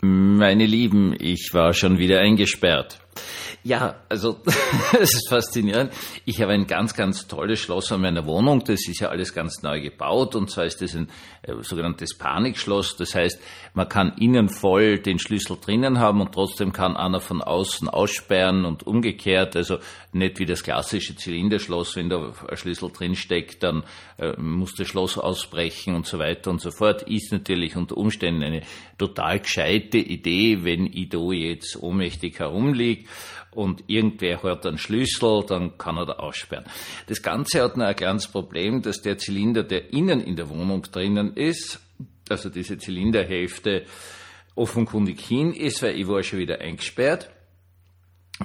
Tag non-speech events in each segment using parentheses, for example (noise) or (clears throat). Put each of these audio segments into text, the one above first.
Meine Lieben, ich war schon wieder eingesperrt. Ja, also (laughs) es ist faszinierend. Ich habe ein ganz, ganz tolles Schloss an meiner Wohnung. Das ist ja alles ganz neu gebaut und zwar ist das ein äh, sogenanntes Panikschloss. Das heißt, man kann innen voll den Schlüssel drinnen haben und trotzdem kann einer von außen aussperren und umgekehrt. Also nicht wie das klassische Zylinderschloss, wenn da ein Schlüssel drin steckt, dann äh, muss das Schloss ausbrechen und so weiter und so fort. Ist natürlich unter Umständen eine total gescheite Idee, wenn da jetzt ohnmächtig herumliege und irgendwer hört einen Schlüssel, dann kann er da aussperren. Das Ganze hat noch ein kleines Problem, dass der Zylinder, der innen in der Wohnung drinnen ist, also diese Zylinderhälfte offenkundig hin ist, weil ich war schon wieder eingesperrt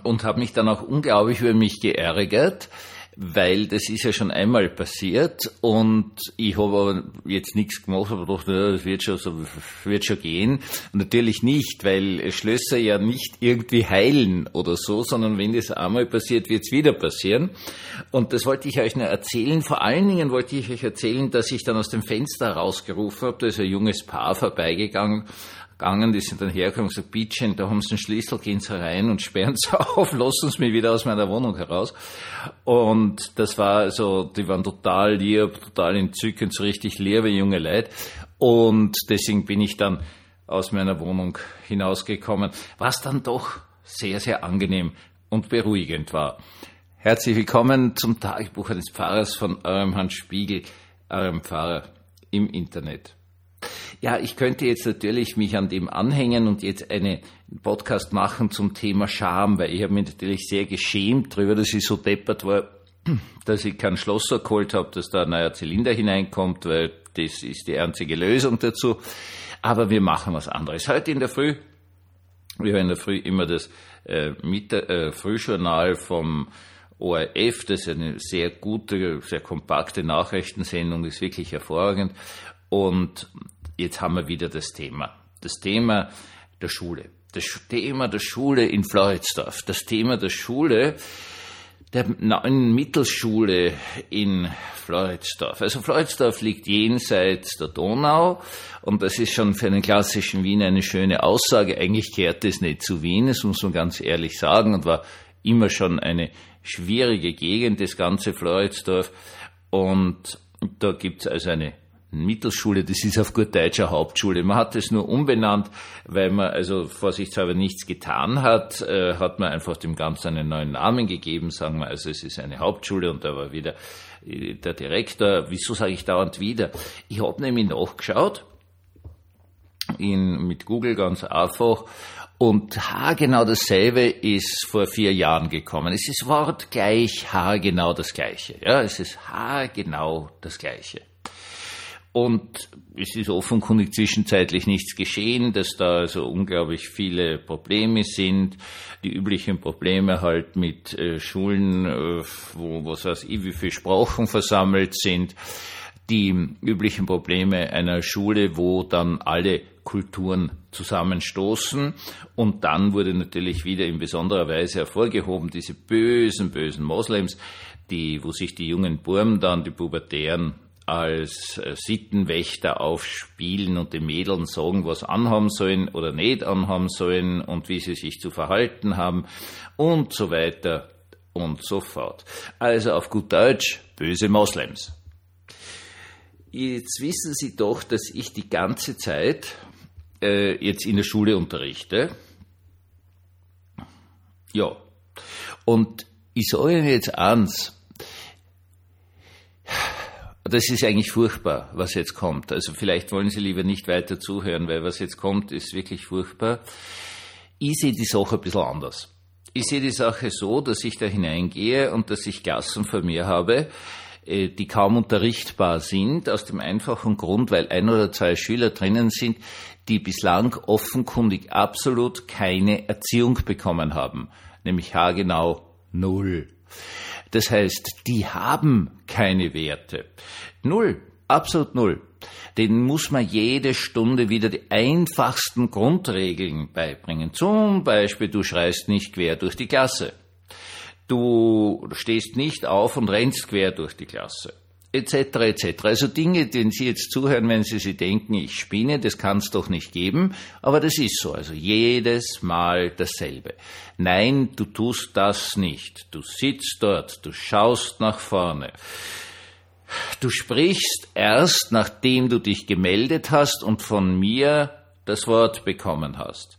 und habe mich dann auch unglaublich über mich geärgert, weil das ist ja schon einmal passiert und ich habe jetzt nichts gemacht, aber dachte, ja, das wird schon, so, wird schon gehen. Natürlich nicht, weil Schlösser ja nicht irgendwie heilen oder so, sondern wenn das einmal passiert, wird es wieder passieren. Und das wollte ich euch nur erzählen. Vor allen Dingen wollte ich euch erzählen, dass ich dann aus dem Fenster rausgerufen habe, da ist ein junges Paar vorbeigegangen gegangen, die sind dann hergekommen und gesagt, Bietchen, da haben sie einen Schlüssel, gehen sie rein und sperren sie (laughs) auf, lassen sie mich wieder aus meiner Wohnung heraus. Und das war also, die waren total lieb, total entzückend, so richtig liebe junge Leute. Und deswegen bin ich dann aus meiner Wohnung hinausgekommen, was dann doch sehr, sehr angenehm und beruhigend war. Herzlich willkommen zum Tagebuch eines Pfarrers von eurem Hans Spiegel, eurem Pfarrer im Internet. Ja, ich könnte jetzt natürlich mich an dem anhängen und jetzt einen Podcast machen zum Thema Scham, weil ich habe mich natürlich sehr geschämt darüber, dass ich so deppert war, (clears throat) dass ich keinen Schlosser geholt habe, dass da ein neuer Zylinder hineinkommt, weil das ist die einzige Lösung dazu. Aber wir machen was anderes. Heute in der Früh, wir haben in der Früh immer das äh, Mittag, äh, Frühjournal vom ORF, das ist eine sehr gute, sehr kompakte Nachrichtensendung, ist wirklich hervorragend. Und jetzt haben wir wieder das Thema. Das Thema der Schule. Das Thema der Schule in Floridsdorf. Das Thema der Schule der neuen Mittelschule in Floridsdorf. Also Floridsdorf liegt jenseits der Donau und das ist schon für einen klassischen Wiener eine schöne Aussage. Eigentlich kehrt es nicht zu Wien, das muss man ganz ehrlich sagen und war immer schon eine schwierige Gegend, das ganze Floridsdorf. Und da gibt es also eine Mittelschule, das ist auf gut Deutsch eine Hauptschule. Man hat es nur umbenannt, weil man also vorsichtshalber nichts getan hat, äh, hat man einfach dem Ganzen einen neuen Namen gegeben, sagen wir, also es ist eine Hauptschule und da war wieder äh, der Direktor. Wieso sage ich dauernd wieder? Ich habe nämlich nachgeschaut, in, mit Google ganz einfach, und haargenau dasselbe ist vor vier Jahren gekommen. Es ist wortgleich haargenau das Gleiche. Ja, es ist haargenau das Gleiche. Und es ist offenkundig zwischenzeitlich nichts geschehen, dass da also unglaublich viele Probleme sind. Die üblichen Probleme halt mit äh, Schulen, äh, wo, was weiß ich, wie viele Sprachen versammelt sind. Die üblichen Probleme einer Schule, wo dann alle Kulturen zusammenstoßen. Und dann wurde natürlich wieder in besonderer Weise hervorgehoben, diese bösen, bösen Moslems, die, wo sich die jungen Burmen dann, die Pubertären, als äh, Sittenwächter aufspielen und den Mädeln sagen, was anhaben sollen oder nicht anhaben sollen und wie sie sich zu verhalten haben und so weiter und so fort. Also auf gut Deutsch, böse Moslems. Jetzt wissen Sie doch, dass ich die ganze Zeit äh, jetzt in der Schule unterrichte. Ja. Und ich sage Ihnen jetzt eins, das ist eigentlich furchtbar, was jetzt kommt. Also vielleicht wollen Sie lieber nicht weiter zuhören, weil was jetzt kommt, ist wirklich furchtbar. Ich sehe die Sache ein bisschen anders. Ich sehe die Sache so, dass ich da hineingehe und dass ich Klassen vor mir habe, äh, die kaum unterrichtbar sind, aus dem einfachen Grund, weil ein oder zwei Schüler drinnen sind, die bislang offenkundig absolut keine Erziehung bekommen haben, nämlich haargenau null. Das heißt, die haben keine Werte. Null, absolut null. Denen muss man jede Stunde wieder die einfachsten Grundregeln beibringen. Zum Beispiel, du schreist nicht quer durch die Klasse. Du stehst nicht auf und rennst quer durch die Klasse. Etc. etc. Also Dinge, denen Sie jetzt zuhören, wenn Sie sich denken, ich spinne, das kann es doch nicht geben, aber das ist so. Also jedes Mal dasselbe. Nein, du tust das nicht. Du sitzt dort, du schaust nach vorne. Du sprichst erst, nachdem du dich gemeldet hast und von mir das Wort bekommen hast.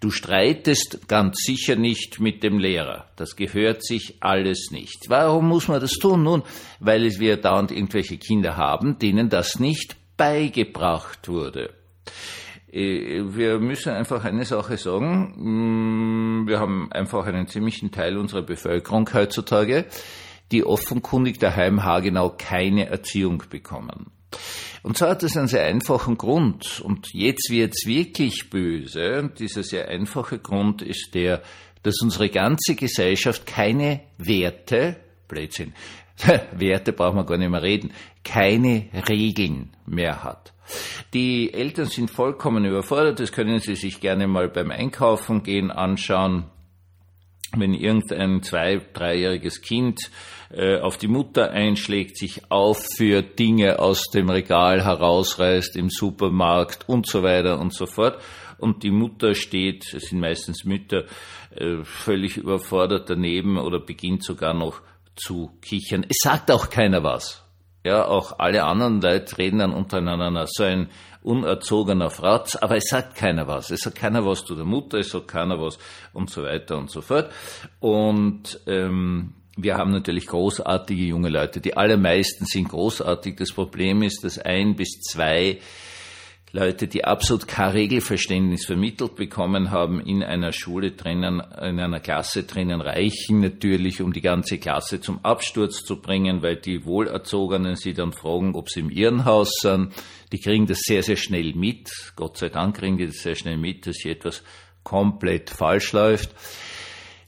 Du streitest ganz sicher nicht mit dem Lehrer. Das gehört sich alles nicht. Warum muss man das tun? Nun, weil wir dauernd irgendwelche Kinder haben, denen das nicht beigebracht wurde. Äh, wir müssen einfach eine Sache sagen. Mm, wir haben einfach einen ziemlichen Teil unserer Bevölkerung heutzutage, die offenkundig daheim haargenau keine Erziehung bekommen. Und zwar hat es einen sehr einfachen Grund. Und jetzt wird's wirklich böse. Und dieser sehr einfache Grund ist der, dass unsere ganze Gesellschaft keine Werte, Blödsinn, (laughs) Werte brauchen wir gar nicht mehr reden, keine Regeln mehr hat. Die Eltern sind vollkommen überfordert, das können Sie sich gerne mal beim Einkaufen gehen anschauen wenn irgendein zwei-, dreijähriges Kind äh, auf die Mutter einschlägt, sich aufführt, Dinge aus dem Regal herausreißt im Supermarkt und so weiter und so fort. Und die Mutter steht, es sind meistens Mütter, äh, völlig überfordert daneben oder beginnt sogar noch zu kichern. Es sagt auch keiner was. Ja, auch alle anderen Leute reden dann untereinander. So ein unerzogener Fratz, aber es sagt keiner was. Es sagt keiner was zu der Mutter, es sagt keiner was und so weiter und so fort. Und ähm, wir haben natürlich großartige junge Leute. Die allermeisten sind großartig. Das Problem ist, dass ein bis zwei Leute, die absolut kein Regelverständnis vermittelt bekommen haben, in einer Schule drinnen, in einer Klasse drinnen, reichen natürlich, um die ganze Klasse zum Absturz zu bringen, weil die Wohlerzogenen sie dann fragen, ob sie im Irrenhaus sind. Die kriegen das sehr, sehr schnell mit. Gott sei Dank kriegen die das sehr schnell mit, dass hier etwas komplett falsch läuft.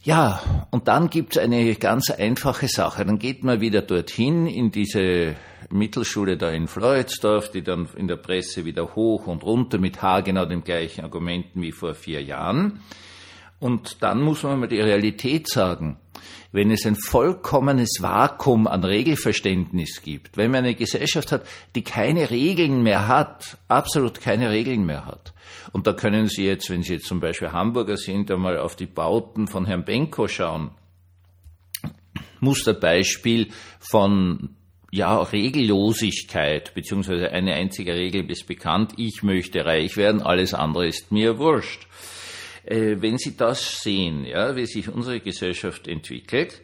Ja, und dann gibt's eine ganz einfache Sache. Dann geht man wieder dorthin in diese Mittelschule da in Floridsdorf, die dann in der Presse wieder hoch und runter mit haargenau den gleichen Argumenten wie vor vier Jahren. Und dann muss man mal die Realität sagen. Wenn es ein vollkommenes Vakuum an Regelverständnis gibt, wenn man eine Gesellschaft hat, die keine Regeln mehr hat, absolut keine Regeln mehr hat, und da können Sie jetzt, wenn Sie jetzt zum Beispiel Hamburger sind, einmal auf die Bauten von Herrn Benko schauen. Musterbeispiel von ja, Regellosigkeit, beziehungsweise eine einzige Regel ist bekannt, ich möchte reich werden, alles andere ist mir wurscht. Äh, wenn Sie das sehen, ja, wie sich unsere Gesellschaft entwickelt,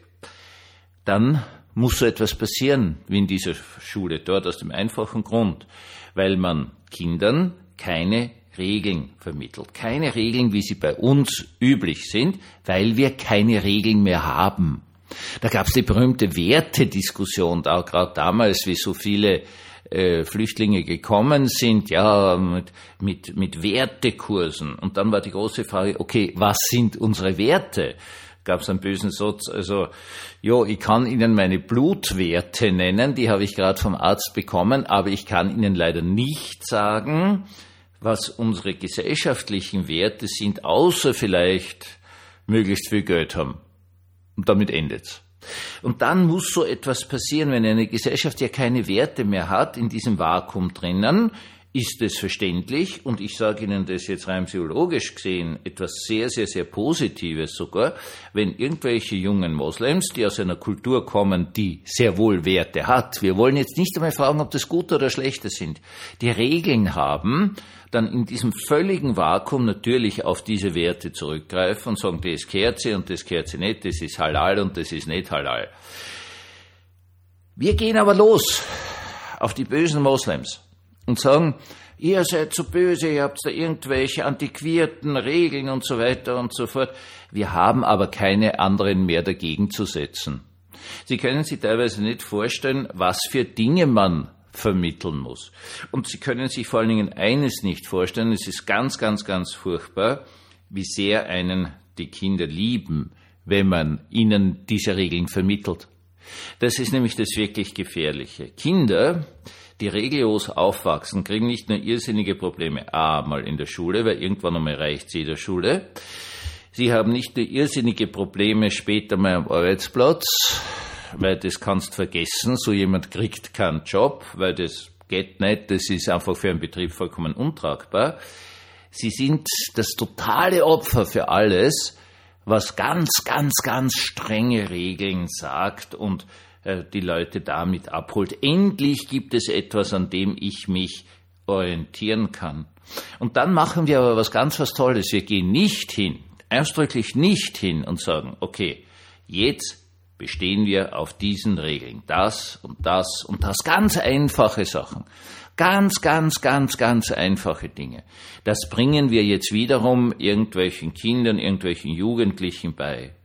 dann muss so etwas passieren wie in dieser Schule dort aus dem einfachen Grund, weil man Kindern keine Regeln vermittelt. Keine Regeln, wie sie bei uns üblich sind, weil wir keine Regeln mehr haben. Da gab es die berühmte Wertediskussion, da gerade damals, wie so viele äh, Flüchtlinge gekommen sind, ja, mit, mit, mit Wertekursen. Und dann war die große Frage, okay, was sind unsere Werte? Gab es einen bösen Satz, also, jo, ich kann Ihnen meine Blutwerte nennen, die habe ich gerade vom Arzt bekommen, aber ich kann Ihnen leider nicht sagen, was unsere gesellschaftlichen Werte sind, außer vielleicht möglichst viel Geld haben. Und damit endet's. Und dann muss so etwas passieren, wenn eine Gesellschaft ja keine Werte mehr hat, in diesem Vakuum drinnen, ist es verständlich, und ich sage Ihnen das jetzt rein psychologisch gesehen, etwas sehr, sehr, sehr Positives sogar, wenn irgendwelche jungen Moslems, die aus einer Kultur kommen, die sehr wohl Werte hat, wir wollen jetzt nicht einmal fragen, ob das gute oder schlechte sind, die Regeln haben, dann in diesem völligen Vakuum natürlich auf diese Werte zurückgreifen und sagen, das kehrt sie und das kehrt sie nicht, das ist halal und das ist nicht halal. Wir gehen aber los auf die bösen Moslems und sagen, ihr seid so böse, ihr habt da irgendwelche antiquierten Regeln und so weiter und so fort. Wir haben aber keine anderen mehr dagegen zu setzen. Sie können sich teilweise nicht vorstellen, was für Dinge man vermitteln muss. Und Sie können sich vor allen Dingen eines nicht vorstellen, es ist ganz, ganz, ganz furchtbar, wie sehr einen die Kinder lieben, wenn man ihnen diese Regeln vermittelt. Das ist nämlich das wirklich Gefährliche. Kinder, die regellos aufwachsen, kriegen nicht nur irrsinnige Probleme, a, mal in der Schule, weil irgendwann einmal reicht sie der Schule. Sie haben nicht nur irrsinnige Probleme später mal am Arbeitsplatz, weil das kannst vergessen, so jemand kriegt keinen Job, weil das geht nicht, das ist einfach für einen Betrieb vollkommen untragbar. Sie sind das totale Opfer für alles, was ganz, ganz, ganz strenge Regeln sagt und äh, die Leute damit abholt. Endlich gibt es etwas, an dem ich mich orientieren kann. Und dann machen wir aber was ganz was Tolles. Wir gehen nicht hin, ausdrücklich nicht hin und sagen, okay, jetzt bestehen wir auf diesen Regeln. Das und das und das. Ganz einfache Sachen. Ganz, ganz, ganz, ganz einfache Dinge. Das bringen wir jetzt wiederum irgendwelchen Kindern, irgendwelchen Jugendlichen bei.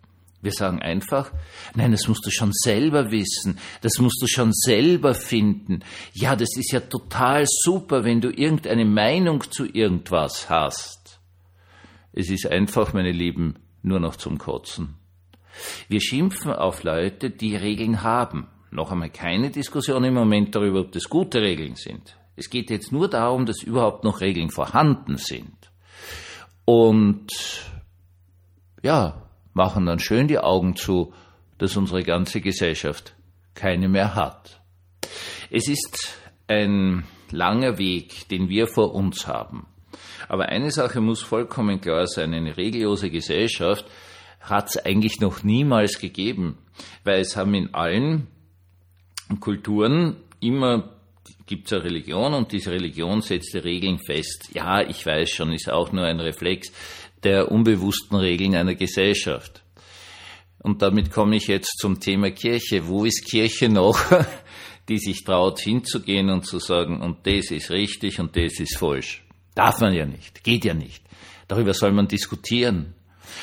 Wir sagen einfach, nein, das musst du schon selber wissen, das musst du schon selber finden. Ja, das ist ja total super, wenn du irgendeine Meinung zu irgendwas hast. Es ist einfach, meine Lieben, nur noch zum Kotzen. Wir schimpfen auf Leute, die Regeln haben. Noch einmal keine Diskussion im Moment darüber, ob das gute Regeln sind. Es geht jetzt nur darum, dass überhaupt noch Regeln vorhanden sind. Und ja, machen dann schön die Augen zu, dass unsere ganze Gesellschaft keine mehr hat. Es ist ein langer Weg, den wir vor uns haben. Aber eine Sache muss vollkommen klar sein, eine regellose Gesellschaft hat es eigentlich noch niemals gegeben, weil es haben in allen Kulturen immer gibt es eine Religion und diese Religion setzt die Regeln fest. Ja, ich weiß schon, ist auch nur ein Reflex der unbewussten Regeln einer Gesellschaft. Und damit komme ich jetzt zum Thema Kirche. Wo ist Kirche noch, (laughs) die sich traut hinzugehen und zu sagen, und das ist richtig und das ist falsch? Darf man ja nicht, geht ja nicht. Darüber soll man diskutieren.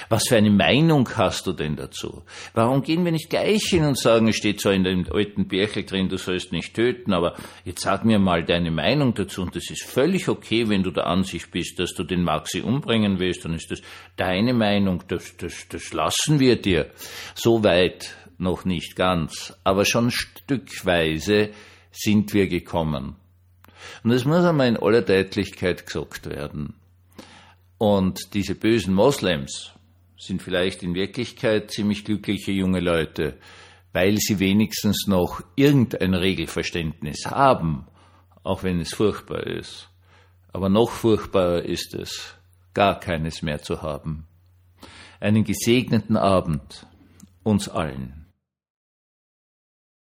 Was für eine Meinung hast du denn dazu? Warum gehen wir nicht gleich hin und sagen, es steht zwar in dem alten Birchel drin, du sollst nicht töten, aber jetzt sag mir mal deine Meinung dazu und das ist völlig okay, wenn du der Ansicht bist, dass du den Maxi umbringen willst, dann ist das deine Meinung, das, das, das lassen wir dir. So weit noch nicht ganz, aber schon stückweise sind wir gekommen. Und es muss einmal in aller Deutlichkeit gesagt werden. Und diese bösen Moslems, sind vielleicht in Wirklichkeit ziemlich glückliche junge Leute, weil sie wenigstens noch irgendein Regelverständnis haben, auch wenn es furchtbar ist. Aber noch furchtbarer ist es, gar keines mehr zu haben. Einen gesegneten Abend uns allen.